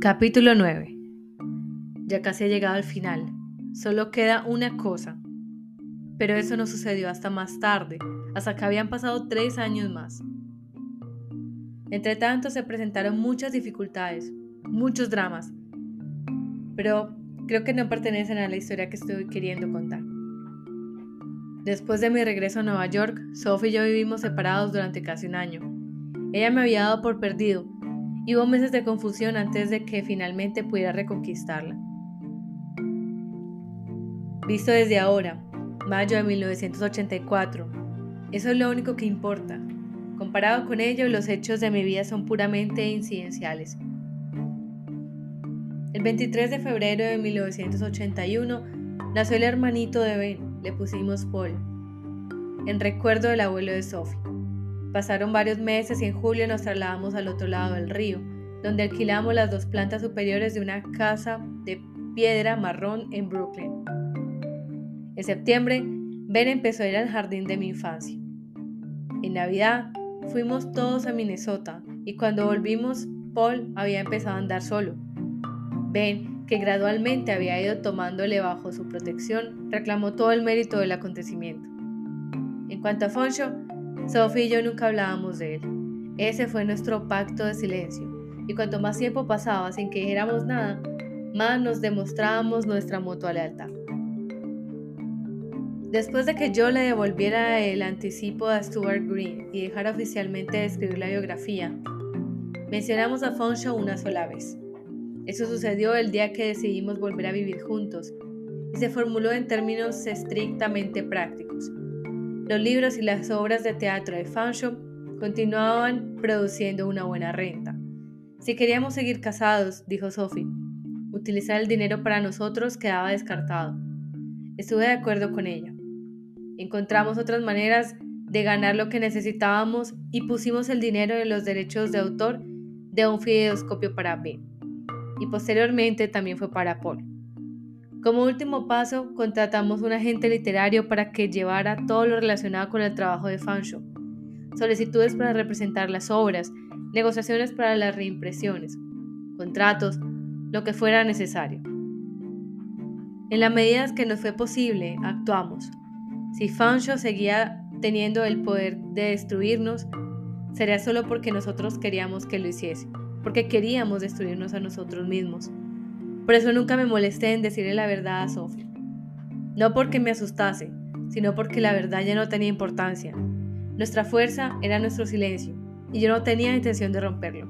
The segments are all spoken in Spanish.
Capítulo 9 Ya casi he llegado al final. Solo queda una cosa. Pero eso no sucedió hasta más tarde, hasta que habían pasado tres años más. Entre tanto se presentaron muchas dificultades, muchos dramas, pero creo que no pertenecen a la historia que estoy queriendo contar. Después de mi regreso a Nueva York, Sophie y yo vivimos separados durante casi un año. Ella me había dado por perdido y hubo meses de confusión antes de que finalmente pudiera reconquistarla. Visto desde ahora, mayo de 1984, eso es lo único que importa. Comparado con ello, los hechos de mi vida son puramente incidenciales. El 23 de febrero de 1981 nació el hermanito de Ben, le pusimos Paul, en recuerdo del abuelo de Sophie. Pasaron varios meses y en julio nos trasladamos al otro lado del río, donde alquilamos las dos plantas superiores de una casa de piedra marrón en Brooklyn. En septiembre, Ben empezó a ir al jardín de mi infancia. En Navidad fuimos todos a Minnesota y cuando volvimos, Paul había empezado a andar solo. Ben, que gradualmente había ido tomándole bajo su protección, reclamó todo el mérito del acontecimiento. En cuanto a Foncho, Sophie y yo nunca hablábamos de él. Ese fue nuestro pacto de silencio, y cuanto más tiempo pasaba sin que dijéramos nada, más nos demostrábamos nuestra mutua lealtad. Después de que yo le devolviera el anticipo a Stuart Green y dejara oficialmente de escribir la biografía, mencionamos a Fonshaw una sola vez. Eso sucedió el día que decidimos volver a vivir juntos y se formuló en términos estrictamente prácticos. Los libros y las obras de teatro de Fanshawe continuaban produciendo una buena renta. Si queríamos seguir casados, dijo Sophie, utilizar el dinero para nosotros quedaba descartado. Estuve de acuerdo con ella. Encontramos otras maneras de ganar lo que necesitábamos y pusimos el dinero en los derechos de autor de un fideoscopio para Ben. Y posteriormente también fue para Paul. Como último paso, contratamos un agente literario para que llevara todo lo relacionado con el trabajo de Fanshawe, solicitudes para representar las obras, negociaciones para las reimpresiones, contratos, lo que fuera necesario. En la medida que nos fue posible, actuamos. Si Fanshawe seguía teniendo el poder de destruirnos, sería solo porque nosotros queríamos que lo hiciese, porque queríamos destruirnos a nosotros mismos. Por eso nunca me molesté en decirle la verdad a Sophie. No porque me asustase, sino porque la verdad ya no tenía importancia. Nuestra fuerza era nuestro silencio, y yo no tenía intención de romperlo.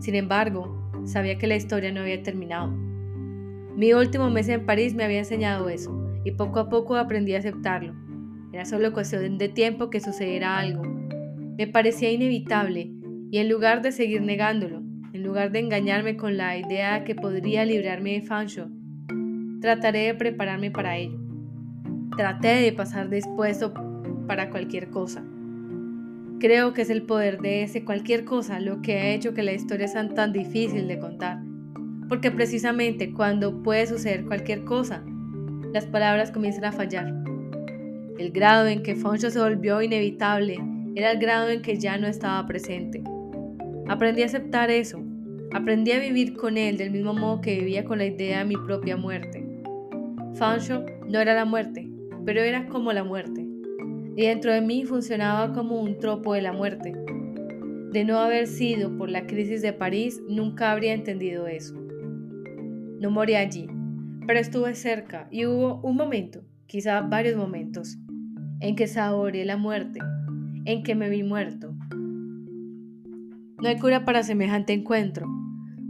Sin embargo, sabía que la historia no había terminado. Mi último mes en París me había enseñado eso, y poco a poco aprendí a aceptarlo. Era solo cuestión de tiempo que sucediera algo. Me parecía inevitable, y en lugar de seguir negándolo, en lugar de engañarme con la idea que podría librarme de Fancho, trataré de prepararme para ello. Traté de pasar dispuesto para cualquier cosa. Creo que es el poder de ese cualquier cosa lo que ha hecho que la historia sea tan difícil de contar. Porque precisamente cuando puede suceder cualquier cosa, las palabras comienzan a fallar. El grado en que Foncho se volvió inevitable era el grado en que ya no estaba presente. Aprendí a aceptar eso. Aprendí a vivir con él del mismo modo que vivía con la idea de mi propia muerte. Fancho no era la muerte, pero era como la muerte. Y dentro de mí funcionaba como un tropo de la muerte. De no haber sido por la crisis de París, nunca habría entendido eso. No morí allí, pero estuve cerca y hubo un momento, quizá varios momentos, en que saboreé la muerte, en que me vi muerto, no hay cura para semejante encuentro.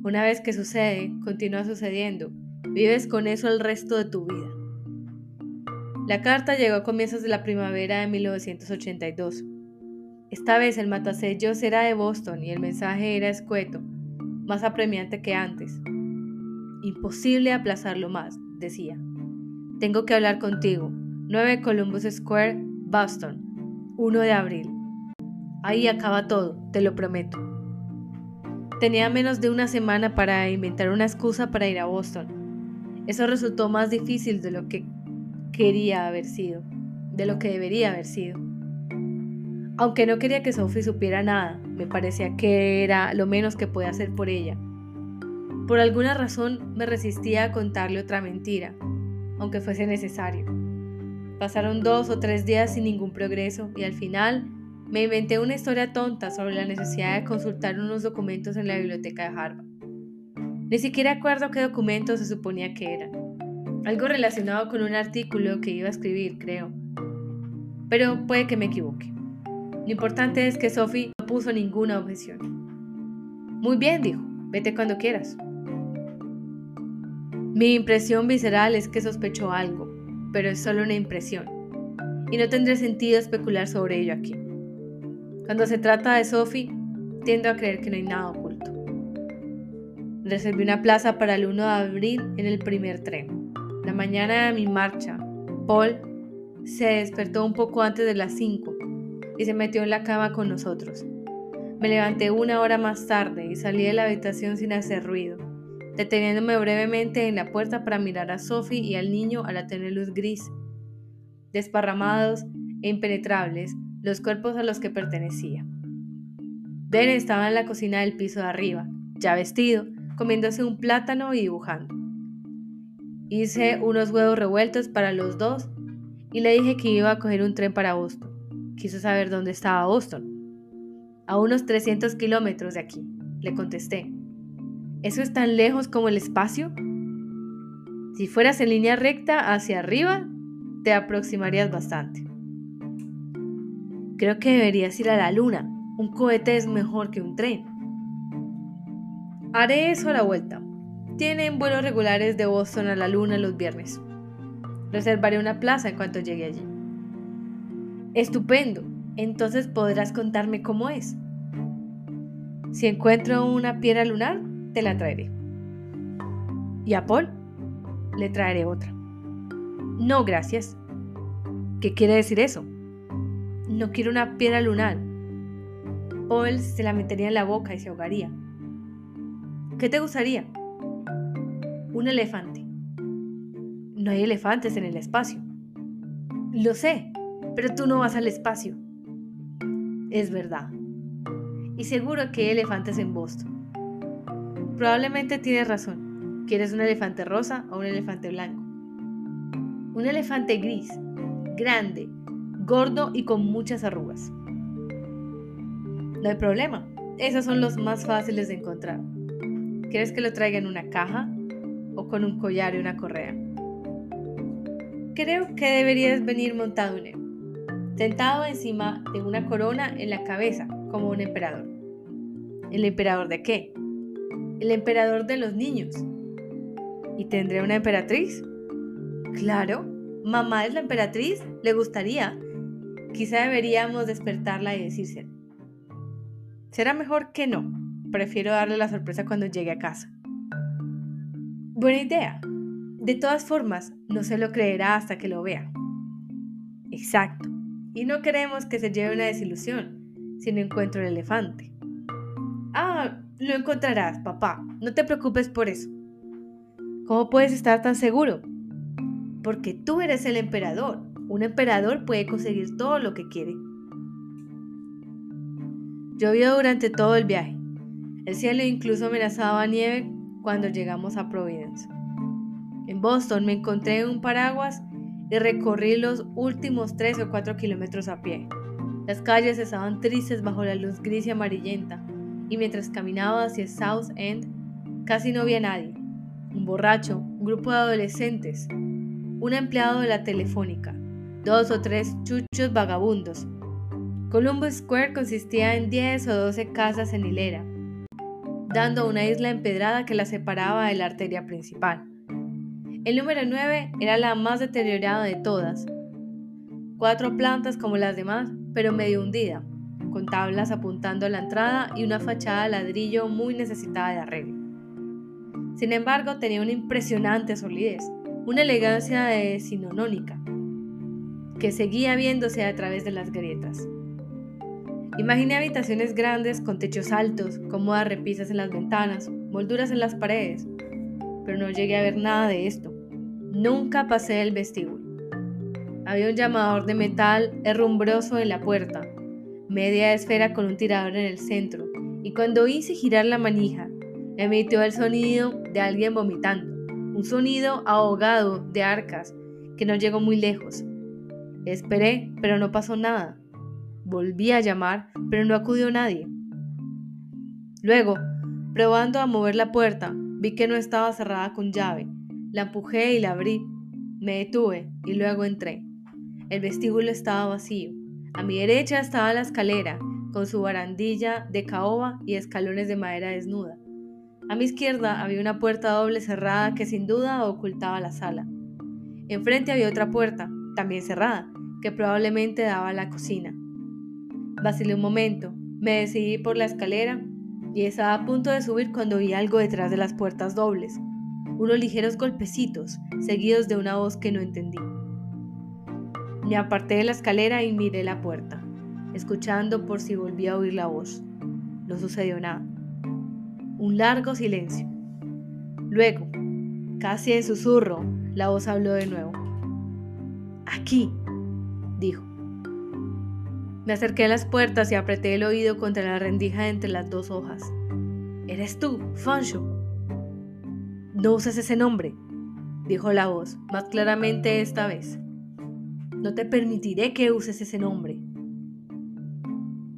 Una vez que sucede, continúa sucediendo. Vives con eso el resto de tu vida. La carta llegó a comienzos de la primavera de 1982. Esta vez el matasellos era de Boston y el mensaje era escueto, más apremiante que antes. Imposible aplazarlo más, decía. Tengo que hablar contigo. 9 Columbus Square, Boston. 1 de abril. Ahí acaba todo, te lo prometo. Tenía menos de una semana para inventar una excusa para ir a Boston. Eso resultó más difícil de lo que quería haber sido, de lo que debería haber sido. Aunque no quería que Sophie supiera nada, me parecía que era lo menos que podía hacer por ella. Por alguna razón me resistía a contarle otra mentira, aunque fuese necesario. Pasaron dos o tres días sin ningún progreso y al final me inventé una historia tonta sobre la necesidad de consultar unos documentos en la biblioteca de Harvard. Ni siquiera acuerdo qué documentos se suponía que eran. Algo relacionado con un artículo que iba a escribir, creo. Pero puede que me equivoque. Lo importante es que Sophie no puso ninguna objeción. Muy bien, dijo, vete cuando quieras. Mi impresión visceral es que sospechó algo, pero es solo una impresión, y no tendré sentido especular sobre ello aquí. Cuando se trata de Sophie, tiendo a creer que no hay nada oculto. Reservé una plaza para el 1 de abril en el primer tren. La mañana de mi marcha, Paul se despertó un poco antes de las 5 y se metió en la cama con nosotros. Me levanté una hora más tarde y salí de la habitación sin hacer ruido, deteniéndome brevemente en la puerta para mirar a Sophie y al niño a la tener luz gris, desparramados e impenetrables los cuerpos a los que pertenecía. Ben estaba en la cocina del piso de arriba, ya vestido, comiéndose un plátano y dibujando. Hice unos huevos revueltos para los dos y le dije que iba a coger un tren para Boston. Quiso saber dónde estaba Boston. A unos 300 kilómetros de aquí, le contesté. ¿Eso es tan lejos como el espacio? Si fueras en línea recta hacia arriba, te aproximarías bastante. Creo que deberías ir a la luna. Un cohete es mejor que un tren. Haré eso a la vuelta. Tienen vuelos regulares de Boston a la luna los viernes. Reservaré una plaza en cuanto llegue allí. Estupendo. Entonces podrás contarme cómo es. Si encuentro una piedra lunar, te la traeré. ¿Y a Paul? Le traeré otra. No, gracias. ¿Qué quiere decir eso? No quiero una piedra lunar. Paul se la metería en la boca y se ahogaría. ¿Qué te gustaría? Un elefante. No hay elefantes en el espacio. Lo sé, pero tú no vas al espacio. Es verdad. Y seguro que hay elefantes en Boston. Probablemente tienes razón. ¿Quieres un elefante rosa o un elefante blanco? Un elefante gris, grande, gordo y con muchas arrugas. No hay problema. Esos son los más fáciles de encontrar. ¿Quieres que lo traiga en una caja o con un collar y una correa? Creo que deberías venir montado en él, sentado encima de una corona en la cabeza, como un emperador. ¿El emperador de qué? El emperador de los niños. ¿Y tendré una emperatriz? Claro, mamá es la emperatriz, le gustaría. Quizá deberíamos despertarla y decírselo. Será mejor que no. Prefiero darle la sorpresa cuando llegue a casa. Buena idea. De todas formas, no se lo creerá hasta que lo vea. Exacto. Y no queremos que se lleve una desilusión si no encuentro el elefante. Ah, lo encontrarás, papá. No te preocupes por eso. ¿Cómo puedes estar tan seguro? Porque tú eres el emperador. Un emperador puede conseguir todo lo que quiere. Llovió durante todo el viaje. El cielo incluso amenazaba nieve cuando llegamos a Providence. En Boston me encontré un paraguas y recorrí los últimos 3 o 4 kilómetros a pie. Las calles estaban tristes bajo la luz gris y amarillenta, y mientras caminaba hacia South End, casi no vi a nadie. Un borracho, un grupo de adolescentes, un empleado de la telefónica, dos o tres chuchos vagabundos. Columbus Square consistía en 10 o 12 casas en hilera, dando una isla empedrada que la separaba de la arteria principal. El número 9 era la más deteriorada de todas. Cuatro plantas como las demás, pero medio hundida, con tablas apuntando a la entrada y una fachada de ladrillo muy necesitada de arreglo. Sin embargo, tenía una impresionante solidez, una elegancia decimonónica, que seguía viéndose a través de las grietas. Imaginé habitaciones grandes con techos altos, cómodas repisas en las ventanas, molduras en las paredes, pero no llegué a ver nada de esto. Nunca pasé el vestíbulo. Había un llamador de metal herrumbroso en la puerta. media esfera con un tirador en el centro, y cuando hice girar la manija, emitió el sonido de alguien vomitando, un sonido ahogado de arcas que no llegó muy lejos. Esperé, pero no pasó nada. Volví a llamar, pero no acudió nadie. Luego, probando a mover la puerta, vi que no estaba cerrada con llave. La empujé y la abrí. Me detuve y luego entré. El vestíbulo estaba vacío. A mi derecha estaba la escalera, con su barandilla de caoba y escalones de madera desnuda. A mi izquierda había una puerta doble cerrada que sin duda ocultaba la sala. Enfrente había otra puerta, también cerrada, que probablemente daba a la cocina. Vacilé un momento, me decidí por la escalera y estaba a punto de subir cuando vi algo detrás de las puertas dobles, unos ligeros golpecitos, seguidos de una voz que no entendí. Me aparté de la escalera y miré la puerta, escuchando por si volvía a oír la voz. No sucedió nada. Un largo silencio. Luego, casi en susurro, la voz habló de nuevo. Aquí, dijo. Me acerqué a las puertas y apreté el oído contra la rendija entre las dos hojas. ¿Eres tú, Fancho? No usas ese nombre, dijo la voz, más claramente esta vez. No te permitiré que uses ese nombre.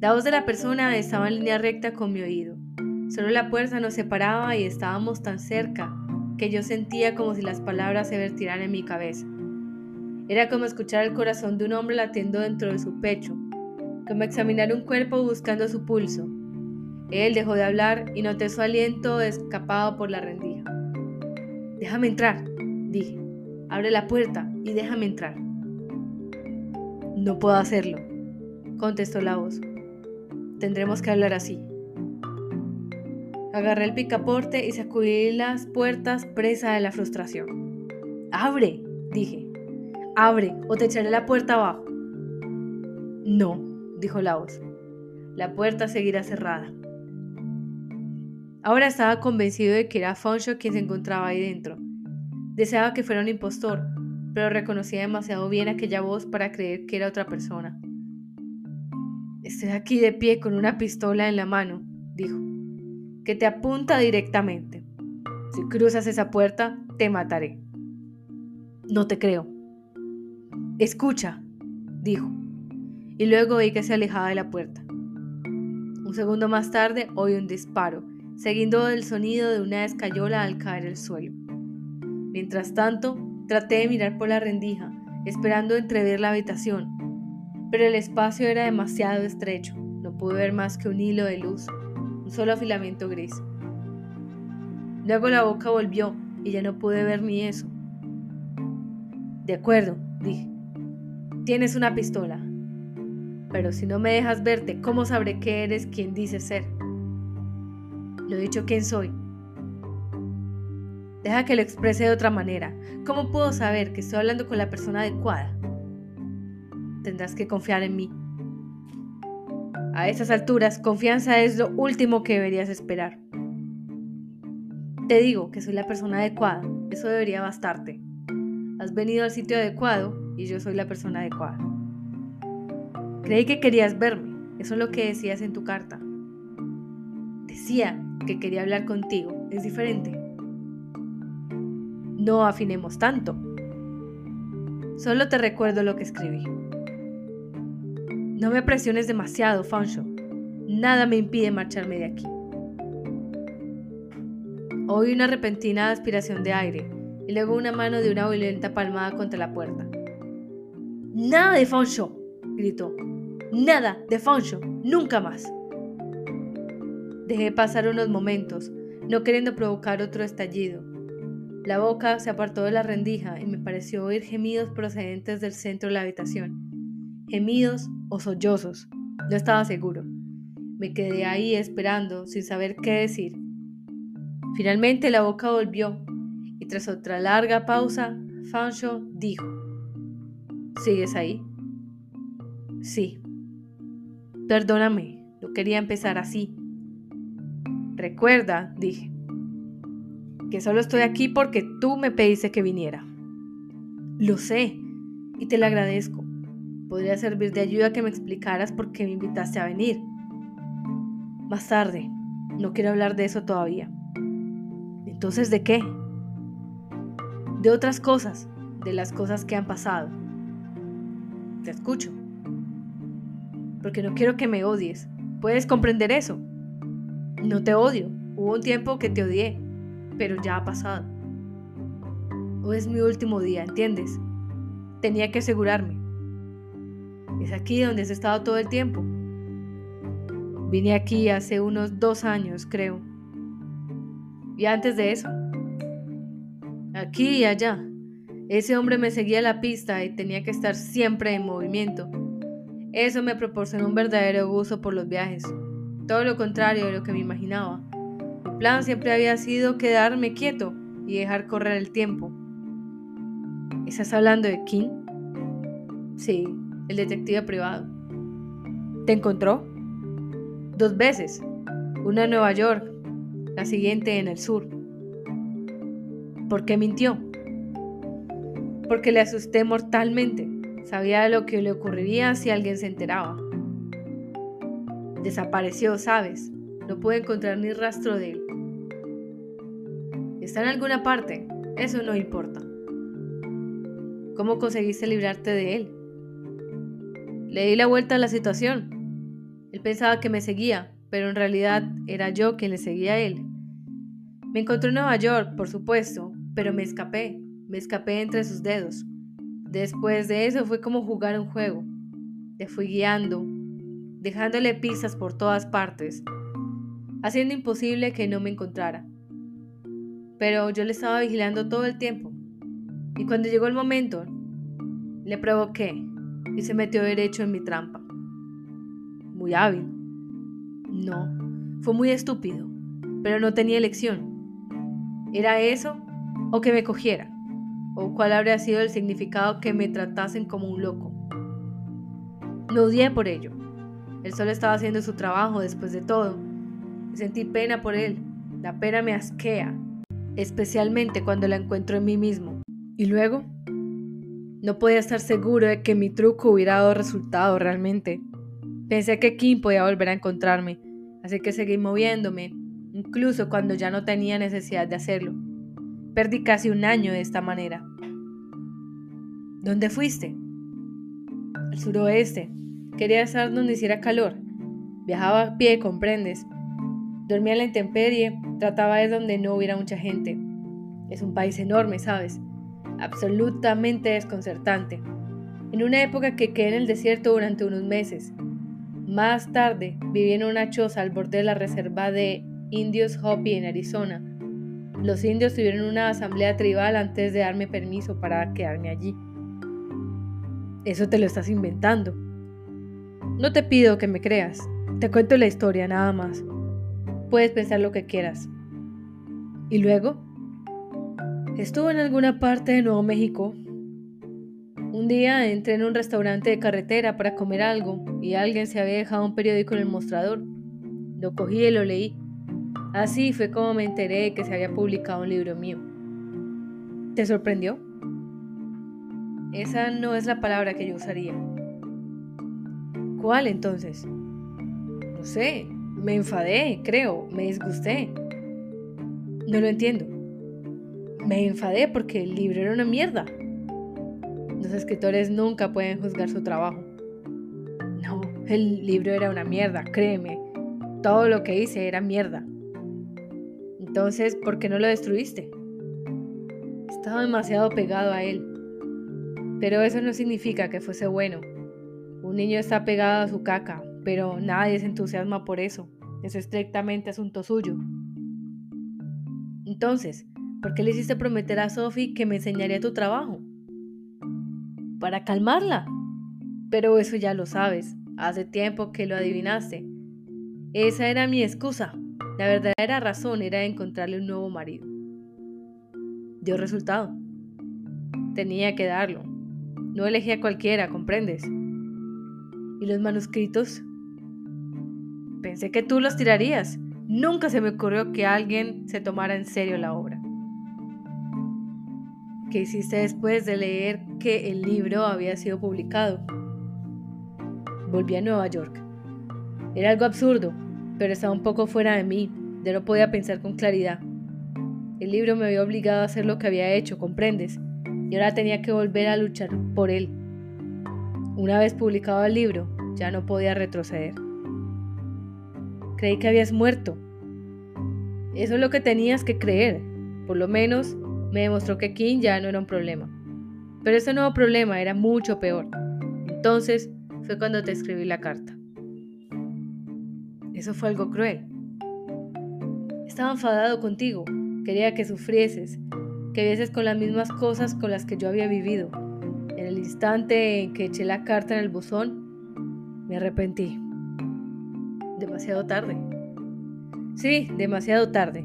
La voz de la persona estaba en línea recta con mi oído. Solo la puerta nos separaba y estábamos tan cerca que yo sentía como si las palabras se vertieran en mi cabeza. Era como escuchar el corazón de un hombre latiendo dentro de su pecho, como examinar un cuerpo buscando su pulso. Él dejó de hablar y noté su aliento escapado por la rendija. Déjame entrar, dije. Abre la puerta y déjame entrar. No puedo hacerlo, contestó la voz. Tendremos que hablar así. Agarré el picaporte y sacudí las puertas presa de la frustración. ¡Abre! dije. ¡Abre o te echaré la puerta abajo! No, dijo la voz. La puerta seguirá cerrada. Ahora estaba convencido de que era Foncho quien se encontraba ahí dentro. Deseaba que fuera un impostor, pero reconocía demasiado bien aquella voz para creer que era otra persona. Estoy aquí de pie con una pistola en la mano, dijo, que te apunta directamente. Si cruzas esa puerta, te mataré. No te creo. Escucha, dijo, y luego vi que se alejaba de la puerta. Un segundo más tarde oí un disparo, siguiendo el sonido de una escayola al caer al suelo. Mientras tanto, Traté de mirar por la rendija, esperando entrever la habitación, pero el espacio era demasiado estrecho. No pude ver más que un hilo de luz, un solo filamento gris. Luego la boca volvió y ya no pude ver ni eso. De acuerdo, dije. Tienes una pistola. Pero si no me dejas verte, ¿cómo sabré que eres quien dices ser? Lo he dicho quién soy, Deja que lo exprese de otra manera. ¿Cómo puedo saber que estoy hablando con la persona adecuada? Tendrás que confiar en mí. A esas alturas, confianza es lo último que deberías esperar. Te digo que soy la persona adecuada. Eso debería bastarte. Has venido al sitio adecuado y yo soy la persona adecuada. Creí que querías verme. Eso es lo que decías en tu carta. Decía que quería hablar contigo. Es diferente. No afinemos tanto. Solo te recuerdo lo que escribí. No me presiones demasiado, Fancho. Nada me impide marcharme de aquí. Oí una repentina aspiración de aire y luego una mano de una violenta palmada contra la puerta. ¡Nada de Fancho! gritó. ¡Nada de Fancho! ¡Nunca más! Dejé pasar unos momentos, no queriendo provocar otro estallido, la boca se apartó de la rendija y me pareció oír gemidos procedentes del centro de la habitación. Gemidos o sollozos. No estaba seguro. Me quedé ahí esperando, sin saber qué decir. Finalmente la boca volvió y tras otra larga pausa, Fancho dijo, ¿Sigues ahí? Sí. Perdóname, no quería empezar así. Recuerda, dije, que solo estoy aquí porque tú me pediste que viniera. Lo sé y te lo agradezco, Podría servir de ayuda que me explicaras por qué me invitaste a venir. Más tarde. No quiero hablar de eso todavía. Entonces, ¿de qué? De otras cosas, de las cosas que han pasado. Te escucho. Porque no quiero que me odies. ¿Puedes comprender eso? No te odio. Hubo un tiempo que te odié, pero ya ha pasado. Hoy es mi último día, ¿entiendes? Tenía que asegurarme. Es aquí donde has estado todo el tiempo. Vine aquí hace unos dos años, creo. Y antes de eso, aquí y allá, ese hombre me seguía la pista y tenía que estar siempre en movimiento. Eso me proporcionó un verdadero gusto por los viajes. Todo lo contrario de lo que me imaginaba. Mi plan siempre había sido quedarme quieto y dejar correr el tiempo. ¿Estás hablando de King? Sí, el detective privado. ¿Te encontró? Dos veces, una en Nueva York, la siguiente en el sur. ¿Por qué mintió? Porque le asusté mortalmente. Sabía lo que le ocurriría si alguien se enteraba. Desapareció, ¿sabes? No pude encontrar ni rastro de él. ¿Está en alguna parte? Eso no importa. ¿Cómo conseguiste librarte de él? Le di la vuelta a la situación. Él pensaba que me seguía, pero en realidad era yo quien le seguía a él. Me encontró en Nueva York, por supuesto, pero me escapé, me escapé entre sus dedos. Después de eso fue como jugar un juego. Le fui guiando, dejándole pistas por todas partes, haciendo imposible que no me encontrara. Pero yo le estaba vigilando todo el tiempo. Y cuando llegó el momento, le provoqué y se metió derecho en mi trampa muy hábil. No, fue muy estúpido, pero no tenía elección. ¿Era eso o que me cogiera? ¿O cuál habría sido el significado que me tratasen como un loco? No odié por ello. Él solo estaba haciendo su trabajo después de todo. Sentí pena por él. La pena me asquea, especialmente cuando la encuentro en mí mismo. Y luego, no podía estar seguro de que mi truco hubiera dado resultado realmente. Pensé que Kim podía volver a encontrarme, así que seguí moviéndome, incluso cuando ya no tenía necesidad de hacerlo. Perdí casi un año de esta manera. ¿Dónde fuiste? Al suroeste. Quería estar donde hiciera calor. Viajaba a pie, comprendes. Dormía en la intemperie, trataba de donde no hubiera mucha gente. Es un país enorme, ¿sabes? Absolutamente desconcertante. En una época que quedé en el desierto durante unos meses, más tarde, viví en una choza al borde de la reserva de Indios Hopi en Arizona. Los indios tuvieron una asamblea tribal antes de darme permiso para quedarme allí. Eso te lo estás inventando. No te pido que me creas. Te cuento la historia nada más. Puedes pensar lo que quieras. ¿Y luego? Estuve en alguna parte de Nuevo México un día entré en un restaurante de carretera para comer algo y alguien se había dejado un periódico en el mostrador. Lo cogí y lo leí. Así fue como me enteré de que se había publicado un libro mío. ¿Te sorprendió? Esa no es la palabra que yo usaría. ¿Cuál entonces? No sé, me enfadé, creo, me disgusté. No lo entiendo. Me enfadé porque el libro era una mierda. Los escritores nunca pueden juzgar su trabajo. No, el libro era una mierda, créeme. Todo lo que hice era mierda. Entonces, ¿por qué no lo destruiste? Estaba demasiado pegado a él. Pero eso no significa que fuese bueno. Un niño está pegado a su caca, pero nadie se entusiasma por eso. Es estrictamente asunto suyo. Entonces, ¿por qué le hiciste prometer a Sophie que me enseñaría tu trabajo? para calmarla. Pero eso ya lo sabes, hace tiempo que lo adivinaste. Esa era mi excusa. La verdadera razón era encontrarle un nuevo marido. Dio resultado. Tenía que darlo. No elegí a cualquiera, ¿comprendes? ¿Y los manuscritos? Pensé que tú los tirarías. Nunca se me ocurrió que alguien se tomara en serio la obra. ¿Qué hiciste después de leer que el libro había sido publicado? volví a Nueva York. Era algo absurdo, pero estaba un poco fuera de mí, ya no podía pensar con claridad. El libro me había obligado a hacer lo que había hecho, ¿comprendes? Y ahora tenía que volver a luchar por él. Una vez publicado el libro, ya no podía retroceder. Creí que habías muerto. Eso es lo que tenías que creer. Por lo menos me demostró que King ya no era un problema. Pero ese nuevo problema era mucho peor. Entonces fue cuando te escribí la carta. Eso fue algo cruel. Estaba enfadado contigo. Quería que sufrieses, que vieses con las mismas cosas con las que yo había vivido. En el instante en que eché la carta en el buzón, me arrepentí. Demasiado tarde. Sí, demasiado tarde.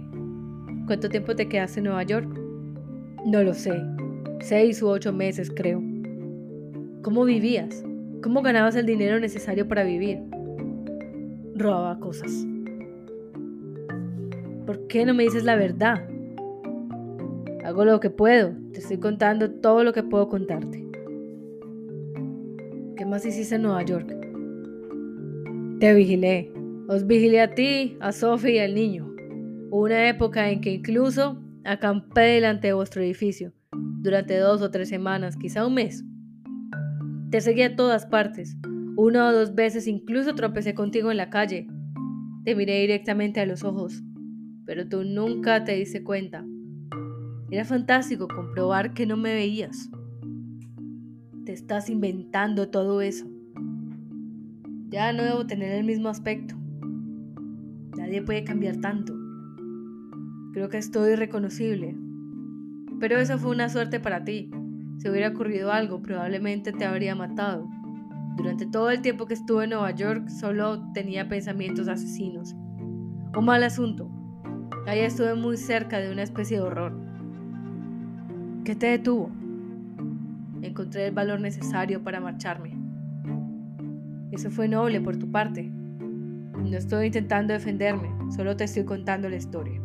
¿Cuánto tiempo te quedaste en Nueva York? No lo sé. Seis u ocho meses, creo. ¿Cómo vivías? ¿Cómo ganabas el dinero necesario para vivir? Robaba cosas. ¿Por qué no me dices la verdad? Hago lo que puedo. Te estoy contando todo lo que puedo contarte. ¿Qué más hiciste en Nueva York? Te vigilé. Os vigilé a ti, a Sophie y al niño. Una época en que incluso acampé delante de vuestro edificio, durante dos o tres semanas, quizá un mes. Te seguí a todas partes. Una o dos veces incluso tropecé contigo en la calle. Te miré directamente a los ojos, pero tú nunca te diste cuenta. Era fantástico comprobar que no me veías. Te estás inventando todo eso. Ya no debo tener el mismo aspecto. Nadie puede cambiar tanto. Creo que estoy irreconocible. Pero eso fue una suerte para ti. Si hubiera ocurrido algo, probablemente te habría matado. Durante todo el tiempo que estuve en Nueva York, solo tenía pensamientos asesinos. Un mal asunto. Ahí estuve muy cerca de una especie de horror. ¿Qué te detuvo? Encontré el valor necesario para marcharme. Eso fue noble por tu parte. No estoy intentando defenderme, solo te estoy contando la historia.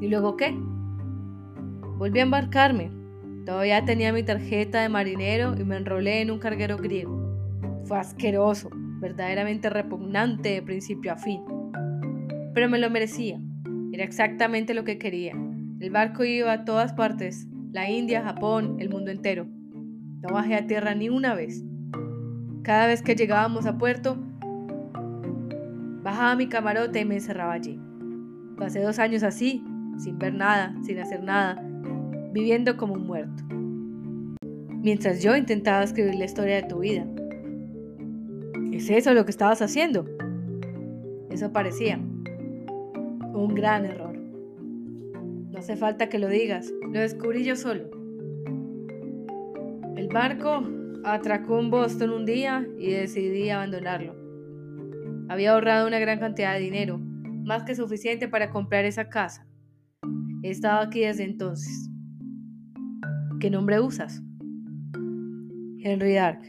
¿Y luego qué? Volví a embarcarme. Todavía tenía mi tarjeta de marinero y me enrolé en un carguero griego. Fue asqueroso, verdaderamente repugnante de principio a fin. Pero me lo merecía. Era exactamente lo que quería. El barco iba a todas partes, la India, Japón, el mundo entero. No bajé a tierra ni una vez. Cada vez que llegábamos a puerto, bajaba mi camarote y me encerraba allí. Pasé dos años así, sin ver nada, sin hacer nada, viviendo como un muerto. Mientras yo intentaba escribir la historia de tu vida. ¿Es eso lo que estabas haciendo? Eso parecía. Un gran error. No hace falta que lo digas, lo descubrí yo solo. El barco atracó en Boston un día y decidí abandonarlo. Había ahorrado una gran cantidad de dinero, más que suficiente para comprar esa casa. He estado aquí desde entonces. ¿Qué nombre usas? Henry Dark,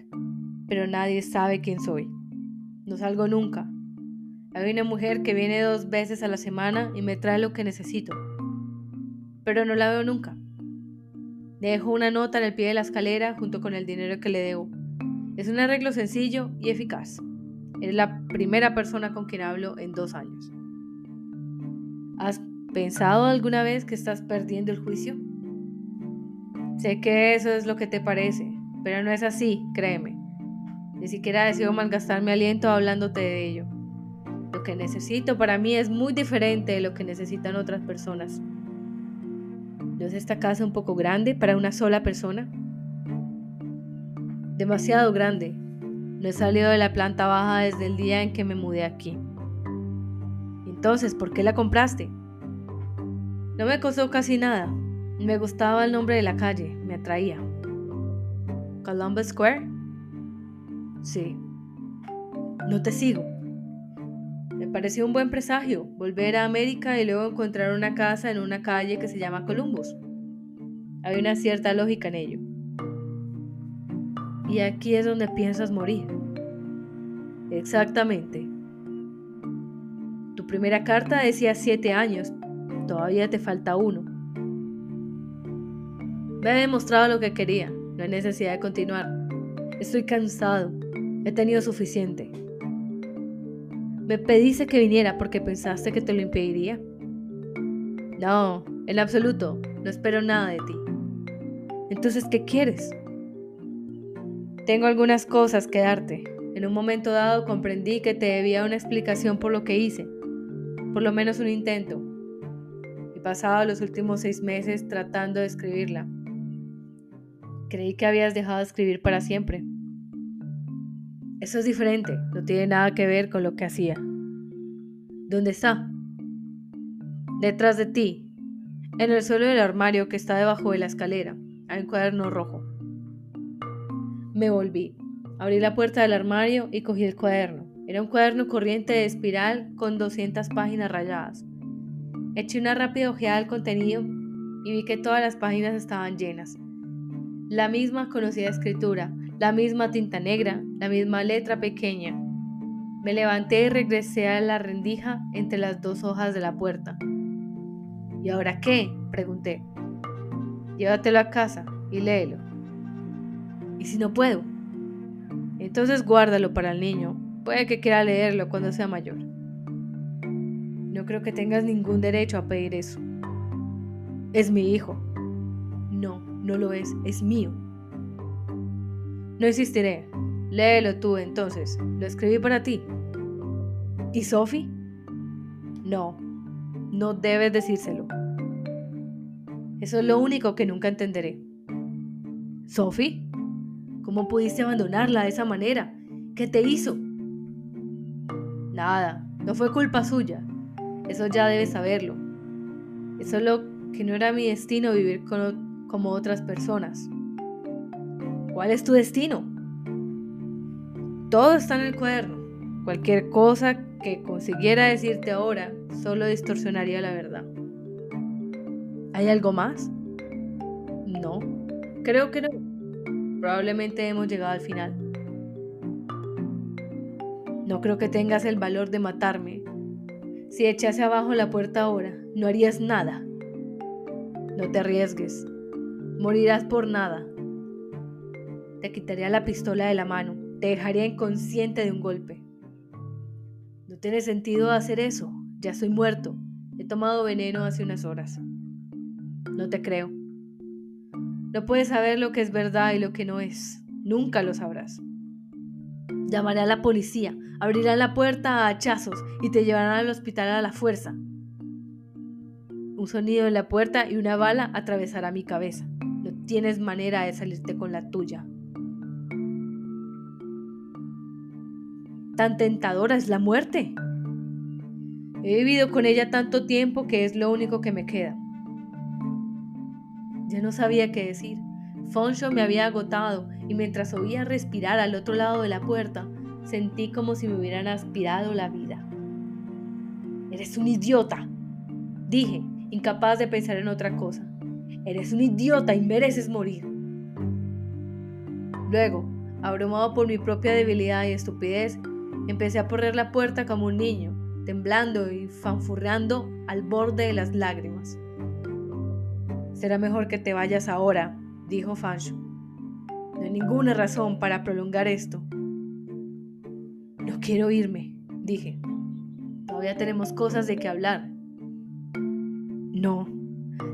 pero nadie sabe quién soy. No salgo nunca. Hay una mujer que viene dos veces a la semana y me trae lo que necesito, pero no la veo nunca. Dejo una nota en el pie de la escalera junto con el dinero que le debo. Es un arreglo sencillo y eficaz. Eres la primera persona con quien hablo en dos años. ¿Has pensado alguna vez que estás perdiendo el juicio? Sé que eso es lo que te parece, pero no es así, créeme. Ni siquiera deseo malgastar mi aliento hablándote de ello. Lo que necesito para mí es muy diferente de lo que necesitan otras personas. ¿No es esta casa un poco grande para una sola persona? Demasiado grande. No he salido de la planta baja desde el día en que me mudé aquí. Entonces, ¿por qué la compraste? No me costó casi nada. Me gustaba el nombre de la calle, me atraía. ¿Columbus Square? Sí. No te sigo. Me pareció un buen presagio volver a América y luego encontrar una casa en una calle que se llama Columbus. Hay una cierta lógica en ello. Y aquí es donde piensas morir. Exactamente. Tu primera carta decía siete años, Todavía te falta uno. Me ha demostrado lo que quería. No hay necesidad de continuar. Estoy cansado. He tenido suficiente. Me pediste que viniera porque pensaste que te lo impediría. No, en absoluto. No espero nada de ti. Entonces, ¿qué quieres? Tengo algunas cosas que darte. En un momento dado comprendí que te debía una explicación por lo que hice, por lo menos un intento. He pasado los últimos seis meses tratando de escribirla. Creí que habías dejado de escribir para siempre. Eso es diferente, no tiene nada que ver con lo que hacía. ¿Dónde está? Detrás de ti, en el suelo del armario que está debajo de la escalera, hay un cuaderno rojo. Me volví, abrí la puerta del armario y cogí el cuaderno. Era un cuaderno corriente de espiral con 200 páginas rayadas. Eché una rápida ojeada al contenido y vi que todas las páginas estaban llenas. La misma conocida escritura, la misma tinta negra, la misma letra pequeña. Me levanté y regresé a la rendija entre las dos hojas de la puerta. ¿Y ahora qué? pregunté. Llévatelo a casa y léelo. ¿Y si no puedo? Entonces guárdalo para el niño. Puede que quiera leerlo cuando sea mayor. No creo que tengas ningún derecho a pedir eso. Es mi hijo. No, no lo es, es mío. No insistiré. Léelo tú entonces. Lo escribí para ti. ¿Y Sophie? No, no debes decírselo. Eso es lo único que nunca entenderé. ¿Sophie? ¿Cómo pudiste abandonarla de esa manera? ¿Qué te hizo? Nada, no fue culpa suya. Eso ya debes saberlo. Es solo que no era mi destino vivir como otras personas. ¿Cuál es tu destino? Todo está en el cuaderno. Cualquier cosa que consiguiera decirte ahora solo distorsionaría la verdad. ¿Hay algo más? No, creo que no. Probablemente hemos llegado al final. No creo que tengas el valor de matarme. Si echase abajo la puerta ahora, no harías nada. No te arriesgues. Morirás por nada. Te quitaría la pistola de la mano. Te dejaría inconsciente de un golpe. No tiene sentido hacer eso. Ya soy muerto. He tomado veneno hace unas horas. No te creo. No puedes saber lo que es verdad y lo que no es. Nunca lo sabrás. Llamaré a la policía, abrirán la puerta a hachazos y te llevarán al hospital a la fuerza. Un sonido en la puerta y una bala atravesará mi cabeza. No tienes manera de salirte con la tuya. Tan tentadora es la muerte. He vivido con ella tanto tiempo que es lo único que me queda. Ya no sabía qué decir. Foncho me había agotado y mientras oía respirar al otro lado de la puerta, sentí como si me hubieran aspirado la vida. Eres un idiota, dije, incapaz de pensar en otra cosa. Eres un idiota y mereces morir. Luego, abrumado por mi propia debilidad y estupidez, Empecé a correr la puerta como un niño, temblando y fanfurreando al borde de las lágrimas. Será mejor que te vayas ahora, dijo Fancho. No hay ninguna razón para prolongar esto. No quiero irme, dije. Todavía tenemos cosas de qué hablar. No,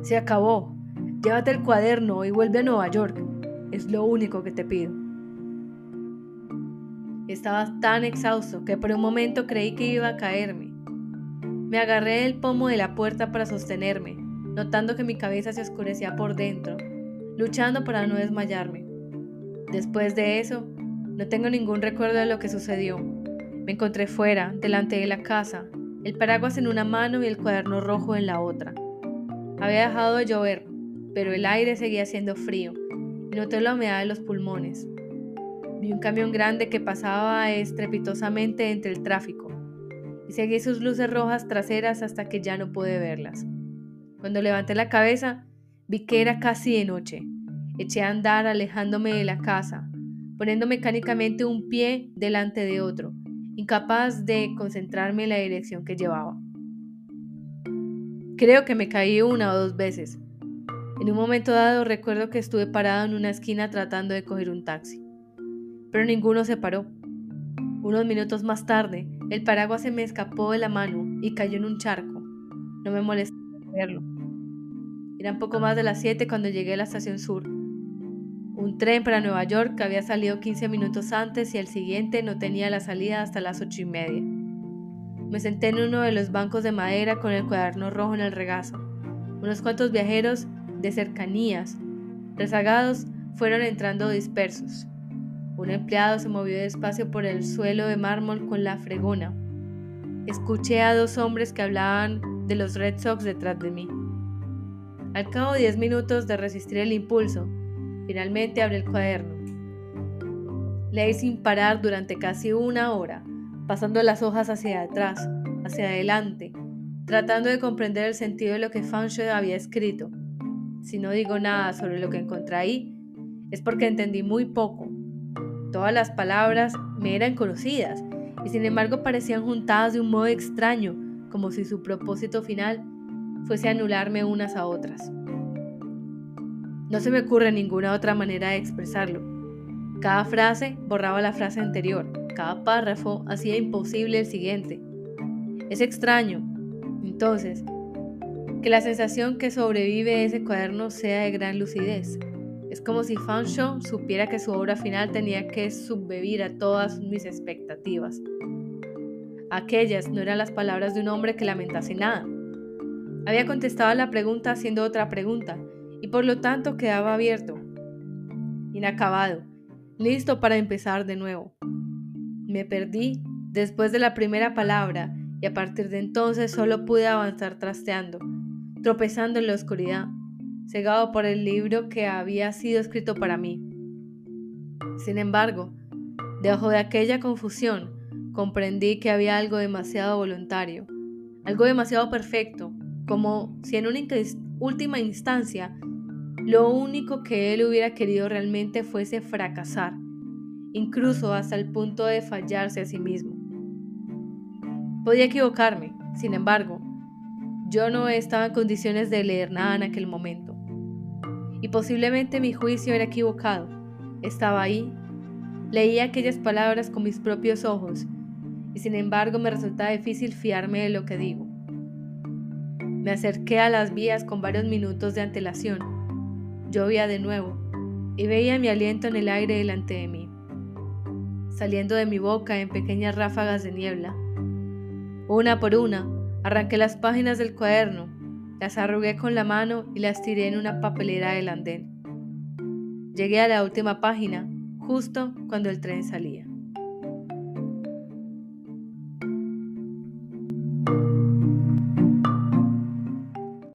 se acabó. Llévate el cuaderno y vuelve a Nueva York. Es lo único que te pido. Estaba tan exhausto que por un momento creí que iba a caerme. Me agarré el pomo de la puerta para sostenerme, notando que mi cabeza se oscurecía por dentro, luchando para no desmayarme. Después de eso, no tengo ningún recuerdo de lo que sucedió. Me encontré fuera, delante de la casa, el paraguas en una mano y el cuaderno rojo en la otra. Había dejado de llover, pero el aire seguía siendo frío y noté la humedad de los pulmones. Vi un camión grande que pasaba estrepitosamente entre el tráfico y seguí sus luces rojas traseras hasta que ya no pude verlas. Cuando levanté la cabeza, vi que era casi de noche. Eché a andar alejándome de la casa, poniendo mecánicamente un pie delante de otro, incapaz de concentrarme en la dirección que llevaba. Creo que me caí una o dos veces. En un momento dado recuerdo que estuve parado en una esquina tratando de coger un taxi pero ninguno se paró. Unos minutos más tarde, el paraguas se me escapó de la mano y cayó en un charco. No me molesté verlo. Eran poco más de las 7 cuando llegué a la estación sur. Un tren para Nueva York había salido 15 minutos antes y el siguiente no tenía la salida hasta las ocho y media. Me senté en uno de los bancos de madera con el cuaderno rojo en el regazo. Unos cuantos viajeros de cercanías, rezagados, fueron entrando dispersos. Un empleado se movió despacio por el suelo de mármol con la fregona. Escuché a dos hombres que hablaban de los Red Sox detrás de mí. Al cabo de diez minutos de resistir el impulso, finalmente abrí el cuaderno. Leí sin parar durante casi una hora, pasando las hojas hacia atrás, hacia adelante, tratando de comprender el sentido de lo que Fancho había escrito. Si no digo nada sobre lo que encontré ahí, es porque entendí muy poco. Todas las palabras me eran conocidas y sin embargo parecían juntadas de un modo extraño, como si su propósito final fuese anularme unas a otras. No se me ocurre ninguna otra manera de expresarlo. Cada frase borraba la frase anterior, cada párrafo hacía imposible el siguiente. Es extraño, entonces, que la sensación que sobrevive ese cuaderno sea de gran lucidez. Es como si Fanshawe supiera que su obra final tenía que subvivir a todas mis expectativas. Aquellas no eran las palabras de un hombre que lamentase nada. Había contestado a la pregunta haciendo otra pregunta, y por lo tanto quedaba abierto, inacabado, listo para empezar de nuevo. Me perdí después de la primera palabra y a partir de entonces solo pude avanzar trasteando, tropezando en la oscuridad, cegado por el libro que había sido escrito para mí. Sin embargo, debajo de aquella confusión, comprendí que había algo demasiado voluntario, algo demasiado perfecto, como si en una última instancia lo único que él hubiera querido realmente fuese fracasar, incluso hasta el punto de fallarse a sí mismo. Podía equivocarme, sin embargo, yo no estaba en condiciones de leer nada en aquel momento. Y posiblemente mi juicio era equivocado. Estaba ahí, leía aquellas palabras con mis propios ojos, y sin embargo me resultaba difícil fiarme de lo que digo. Me acerqué a las vías con varios minutos de antelación. Llovía de nuevo y veía mi aliento en el aire delante de mí, saliendo de mi boca en pequeñas ráfagas de niebla. Una por una, arranqué las páginas del cuaderno, las arrugué con la mano y las tiré en una papelera del andén. Llegué a la última página, justo cuando el tren salía.